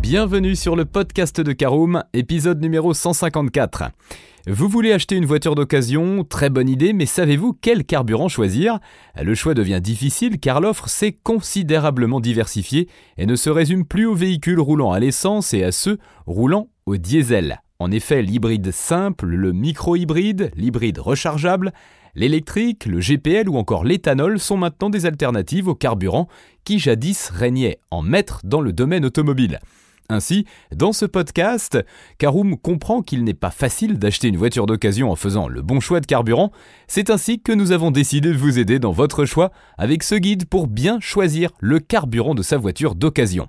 Bienvenue sur le podcast de Caroom, épisode numéro 154. Vous voulez acheter une voiture d'occasion? Très bonne idée, mais savez-vous quel carburant choisir? Le choix devient difficile car l'offre s'est considérablement diversifiée et ne se résume plus aux véhicules roulant à l'essence et à ceux roulant au diesel. En effet, l'hybride simple, le micro-hybride, l'hybride rechargeable, l'électrique, le GPL ou encore l'éthanol sont maintenant des alternatives au carburant qui jadis régnaient en maître dans le domaine automobile. Ainsi, dans ce podcast, Karoum comprend qu'il n'est pas facile d'acheter une voiture d'occasion en faisant le bon choix de carburant. C'est ainsi que nous avons décidé de vous aider dans votre choix avec ce guide pour bien choisir le carburant de sa voiture d'occasion.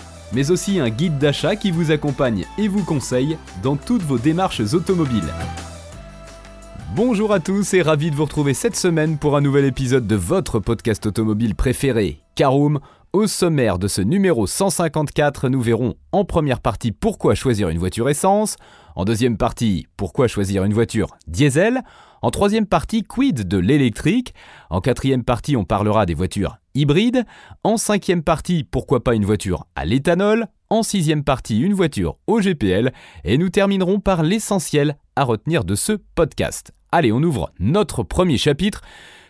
mais aussi un guide d'achat qui vous accompagne et vous conseille dans toutes vos démarches automobiles. Bonjour à tous et ravi de vous retrouver cette semaine pour un nouvel épisode de votre podcast automobile préféré, Caroom. Au sommaire de ce numéro 154, nous verrons en première partie pourquoi choisir une voiture essence, en deuxième partie pourquoi choisir une voiture diesel, en troisième partie, quid de l'électrique En quatrième partie, on parlera des voitures hybrides. En cinquième partie, pourquoi pas une voiture à l'éthanol En sixième partie, une voiture au GPL. Et nous terminerons par l'essentiel à retenir de ce podcast. Allez, on ouvre notre premier chapitre.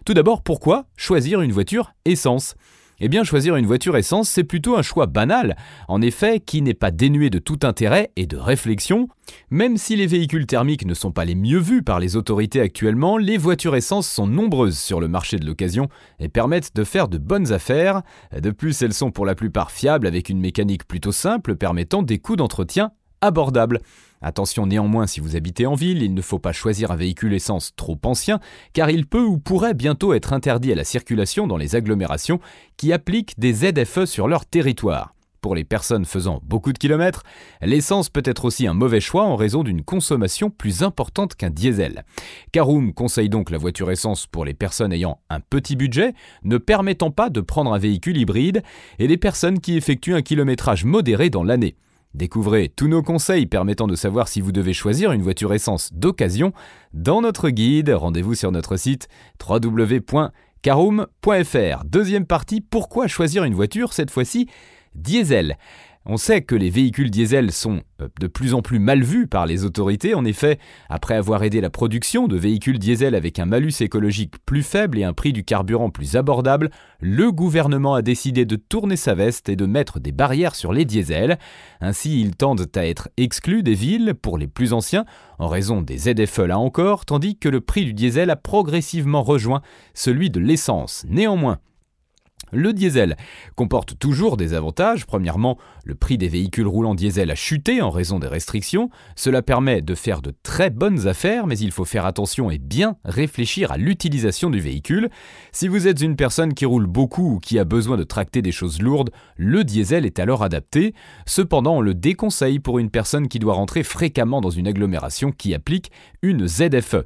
Tout d'abord, pourquoi choisir une voiture essence? Eh bien, choisir une voiture essence, c'est plutôt un choix banal, en effet, qui n'est pas dénué de tout intérêt et de réflexion. Même si les véhicules thermiques ne sont pas les mieux vus par les autorités actuellement, les voitures essence sont nombreuses sur le marché de l'occasion et permettent de faire de bonnes affaires. De plus, elles sont pour la plupart fiables avec une mécanique plutôt simple permettant des coûts d'entretien abordables. Attention néanmoins si vous habitez en ville, il ne faut pas choisir un véhicule essence trop ancien, car il peut ou pourrait bientôt être interdit à la circulation dans les agglomérations qui appliquent des ZFE sur leur territoire. Pour les personnes faisant beaucoup de kilomètres, l'essence peut être aussi un mauvais choix en raison d'une consommation plus importante qu'un diesel. Caroom conseille donc la voiture essence pour les personnes ayant un petit budget, ne permettant pas de prendre un véhicule hybride, et les personnes qui effectuent un kilométrage modéré dans l'année. Découvrez tous nos conseils permettant de savoir si vous devez choisir une voiture essence d'occasion dans notre guide. Rendez-vous sur notre site www.caroom.fr. Deuxième partie, pourquoi choisir une voiture cette fois-ci diesel? On sait que les véhicules diesel sont euh, de plus en plus mal vus par les autorités. En effet, après avoir aidé la production de véhicules diesel avec un malus écologique plus faible et un prix du carburant plus abordable, le gouvernement a décidé de tourner sa veste et de mettre des barrières sur les diesels. Ainsi, ils tendent à être exclus des villes pour les plus anciens, en raison des ZFE là encore, tandis que le prix du diesel a progressivement rejoint celui de l'essence. Néanmoins, le diesel comporte toujours des avantages. Premièrement, le prix des véhicules roulants diesel a chuté en raison des restrictions. Cela permet de faire de très bonnes affaires, mais il faut faire attention et bien réfléchir à l'utilisation du véhicule. Si vous êtes une personne qui roule beaucoup ou qui a besoin de tracter des choses lourdes, le diesel est alors adapté. Cependant, on le déconseille pour une personne qui doit rentrer fréquemment dans une agglomération qui applique une ZFE.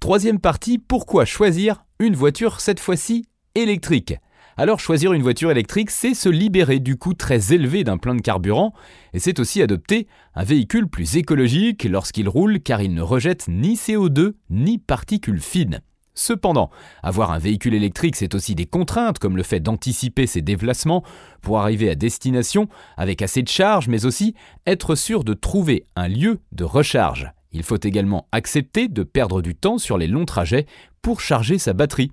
Troisième partie, pourquoi choisir une voiture cette fois-ci électrique? Alors choisir une voiture électrique, c'est se libérer du coût très élevé d'un plein de carburant, et c'est aussi adopter un véhicule plus écologique lorsqu'il roule car il ne rejette ni CO2 ni particules fines. Cependant, avoir un véhicule électrique, c'est aussi des contraintes, comme le fait d'anticiper ses déplacements pour arriver à destination avec assez de charge, mais aussi être sûr de trouver un lieu de recharge. Il faut également accepter de perdre du temps sur les longs trajets pour charger sa batterie.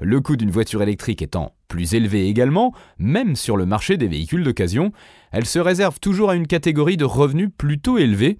Le coût d'une voiture électrique étant plus élevé également, même sur le marché des véhicules d'occasion, elle se réserve toujours à une catégorie de revenus plutôt élevés.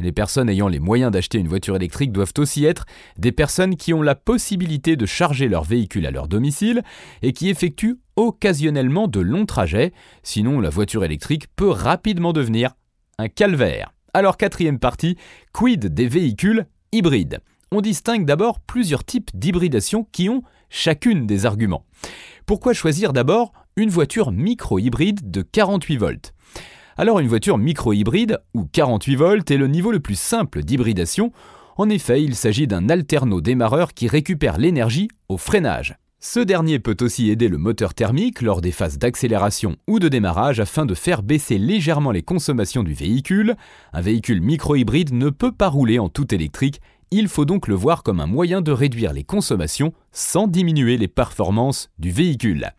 Les personnes ayant les moyens d'acheter une voiture électrique doivent aussi être des personnes qui ont la possibilité de charger leur véhicule à leur domicile et qui effectuent occasionnellement de longs trajets, sinon la voiture électrique peut rapidement devenir un calvaire. Alors quatrième partie, quid des véhicules hybrides? On distingue d'abord plusieurs types d'hybridation qui ont chacune des arguments. Pourquoi choisir d'abord une voiture micro-hybride de 48 volts? Alors une voiture micro-hybride ou 48 volts est le niveau le plus simple d'hybridation. En effet, il s'agit d'un alterno démarreur qui récupère l'énergie au freinage. Ce dernier peut aussi aider le moteur thermique lors des phases d'accélération ou de démarrage afin de faire baisser légèrement les consommations du véhicule. Un véhicule micro-hybride ne peut pas rouler en tout électrique, il faut donc le voir comme un moyen de réduire les consommations sans diminuer les performances du véhicule.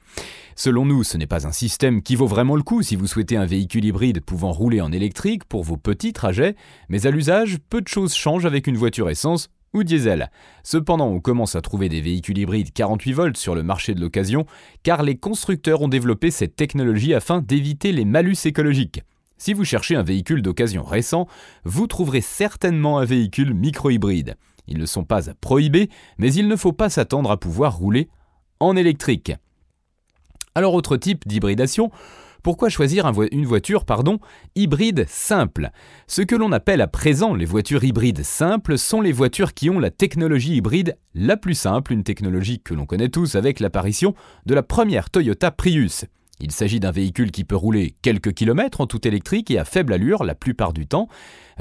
Selon nous, ce n'est pas un système qui vaut vraiment le coup si vous souhaitez un véhicule hybride pouvant rouler en électrique pour vos petits trajets, mais à l'usage, peu de choses changent avec une voiture essence ou diesel. Cependant, on commence à trouver des véhicules hybrides 48 volts sur le marché de l'occasion, car les constructeurs ont développé cette technologie afin d'éviter les malus écologiques. Si vous cherchez un véhicule d'occasion récent, vous trouverez certainement un véhicule micro-hybride. Ils ne sont pas à prohiber, mais il ne faut pas s'attendre à pouvoir rouler en électrique. Alors autre type d'hybridation, pourquoi choisir une voiture hybride simple? Ce que l'on appelle à présent les voitures hybrides simples sont les voitures qui ont la technologie hybride la plus simple, une technologie que l'on connaît tous avec l'apparition de la première Toyota Prius. Il s'agit d'un véhicule qui peut rouler quelques kilomètres en tout électrique et à faible allure la plupart du temps.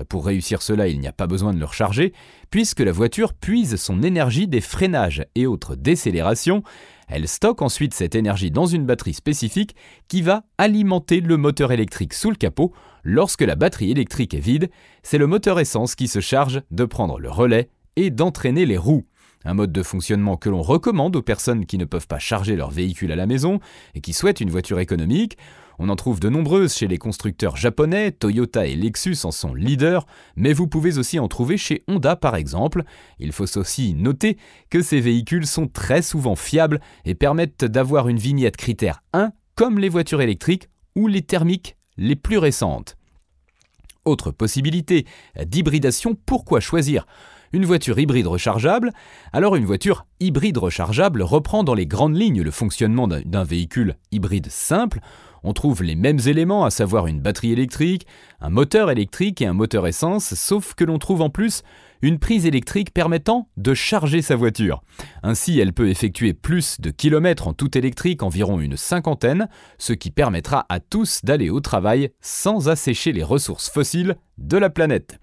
Pour réussir cela, il n'y a pas besoin de le recharger, puisque la voiture puise son énergie des freinages et autres décélérations. Elle stocke ensuite cette énergie dans une batterie spécifique qui va alimenter le moteur électrique sous le capot. Lorsque la batterie électrique est vide, c'est le moteur essence qui se charge de prendre le relais et d'entraîner les roues. Un mode de fonctionnement que l'on recommande aux personnes qui ne peuvent pas charger leur véhicule à la maison et qui souhaitent une voiture économique. On en trouve de nombreuses chez les constructeurs japonais, Toyota et Lexus en sont leaders, mais vous pouvez aussi en trouver chez Honda par exemple. Il faut aussi noter que ces véhicules sont très souvent fiables et permettent d'avoir une vignette critère 1 comme les voitures électriques ou les thermiques les plus récentes. Autre possibilité d'hybridation, pourquoi choisir une voiture hybride rechargeable, alors une voiture hybride rechargeable reprend dans les grandes lignes le fonctionnement d'un véhicule hybride simple. On trouve les mêmes éléments, à savoir une batterie électrique, un moteur électrique et un moteur essence, sauf que l'on trouve en plus une prise électrique permettant de charger sa voiture. Ainsi, elle peut effectuer plus de kilomètres en tout électrique, environ une cinquantaine, ce qui permettra à tous d'aller au travail sans assécher les ressources fossiles de la planète.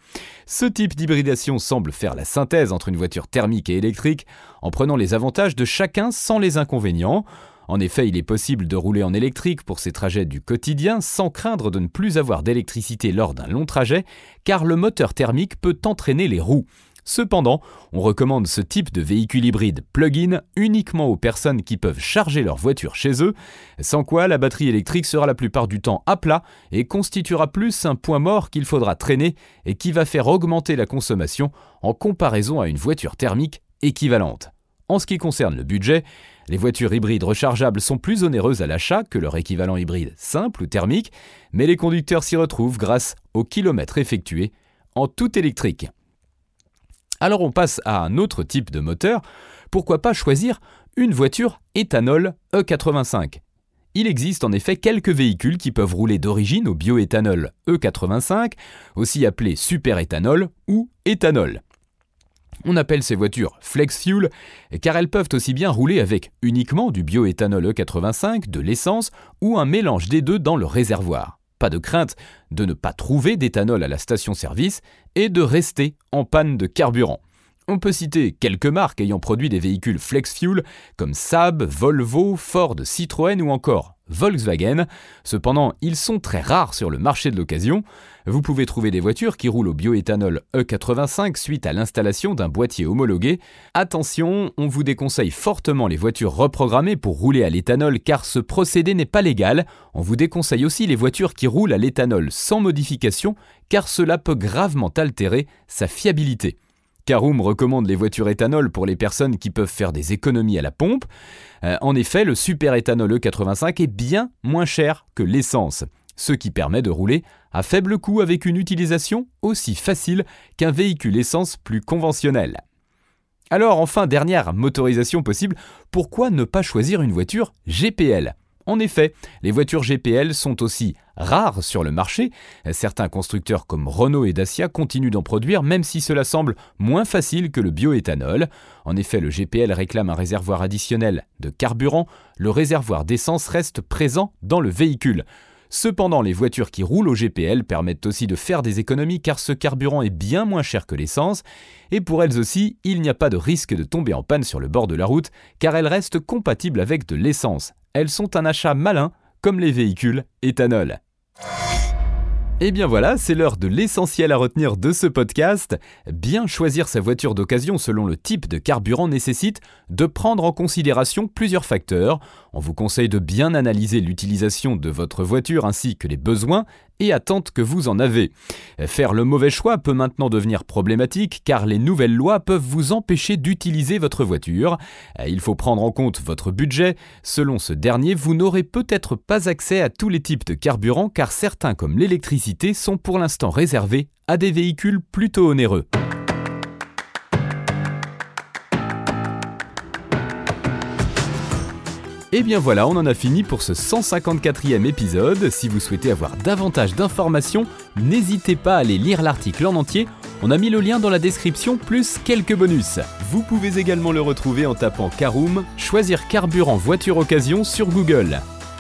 Ce type d'hybridation semble faire la synthèse entre une voiture thermique et électrique, en prenant les avantages de chacun sans les inconvénients. En effet, il est possible de rouler en électrique pour ces trajets du quotidien sans craindre de ne plus avoir d'électricité lors d'un long trajet, car le moteur thermique peut entraîner les roues. Cependant, on recommande ce type de véhicule hybride plug-in uniquement aux personnes qui peuvent charger leur voiture chez eux, sans quoi la batterie électrique sera la plupart du temps à plat et constituera plus un point mort qu'il faudra traîner et qui va faire augmenter la consommation en comparaison à une voiture thermique équivalente. En ce qui concerne le budget, les voitures hybrides rechargeables sont plus onéreuses à l'achat que leur équivalent hybride simple ou thermique, mais les conducteurs s'y retrouvent grâce aux kilomètres effectués en tout électrique. Alors on passe à un autre type de moteur. Pourquoi pas choisir une voiture éthanol E85 il existe en effet quelques véhicules qui peuvent rouler d'origine au bioéthanol E85, aussi appelé superéthanol ou éthanol. On appelle ces voitures flex fuel car elles peuvent aussi bien rouler avec uniquement du bioéthanol E85, de l'essence ou un mélange des deux dans le réservoir. Pas de crainte de ne pas trouver d'éthanol à la station-service et de rester en panne de carburant. On peut citer quelques marques ayant produit des véhicules flex fuel comme Saab, Volvo, Ford, Citroën ou encore Volkswagen. Cependant, ils sont très rares sur le marché de l'occasion. Vous pouvez trouver des voitures qui roulent au bioéthanol E85 suite à l'installation d'un boîtier homologué. Attention, on vous déconseille fortement les voitures reprogrammées pour rouler à l'éthanol car ce procédé n'est pas légal. On vous déconseille aussi les voitures qui roulent à l'éthanol sans modification car cela peut gravement altérer sa fiabilité. Caroom recommande les voitures éthanol pour les personnes qui peuvent faire des économies à la pompe. Euh, en effet, le super éthanol E85 est bien moins cher que l'essence, ce qui permet de rouler à faible coût avec une utilisation aussi facile qu'un véhicule essence plus conventionnel. Alors enfin, dernière motorisation possible, pourquoi ne pas choisir une voiture GPL En effet, les voitures GPL sont aussi rares sur le marché. Certains constructeurs comme Renault et Dacia continuent d'en produire même si cela semble moins facile que le bioéthanol. En effet, le GPL réclame un réservoir additionnel de carburant, le réservoir d'essence reste présent dans le véhicule. Cependant, les voitures qui roulent au GPL permettent aussi de faire des économies car ce carburant est bien moins cher que l'essence, et pour elles aussi, il n'y a pas de risque de tomber en panne sur le bord de la route car elles restent compatibles avec de l'essence. Elles sont un achat malin comme les véhicules éthanol. Et eh bien voilà, c'est l'heure de l'essentiel à retenir de ce podcast. Bien choisir sa voiture d'occasion selon le type de carburant nécessite de prendre en considération plusieurs facteurs. On vous conseille de bien analyser l'utilisation de votre voiture ainsi que les besoins et attentes que vous en avez. Faire le mauvais choix peut maintenant devenir problématique car les nouvelles lois peuvent vous empêcher d'utiliser votre voiture. Il faut prendre en compte votre budget. Selon ce dernier, vous n'aurez peut-être pas accès à tous les types de carburants car certains comme l'électricité sont pour l'instant réservés à des véhicules plutôt onéreux. Et bien voilà, on en a fini pour ce 154e épisode. Si vous souhaitez avoir davantage d'informations, n'hésitez pas à aller lire l'article en entier. On a mis le lien dans la description plus quelques bonus. Vous pouvez également le retrouver en tapant Caroom, choisir carburant voiture occasion sur Google.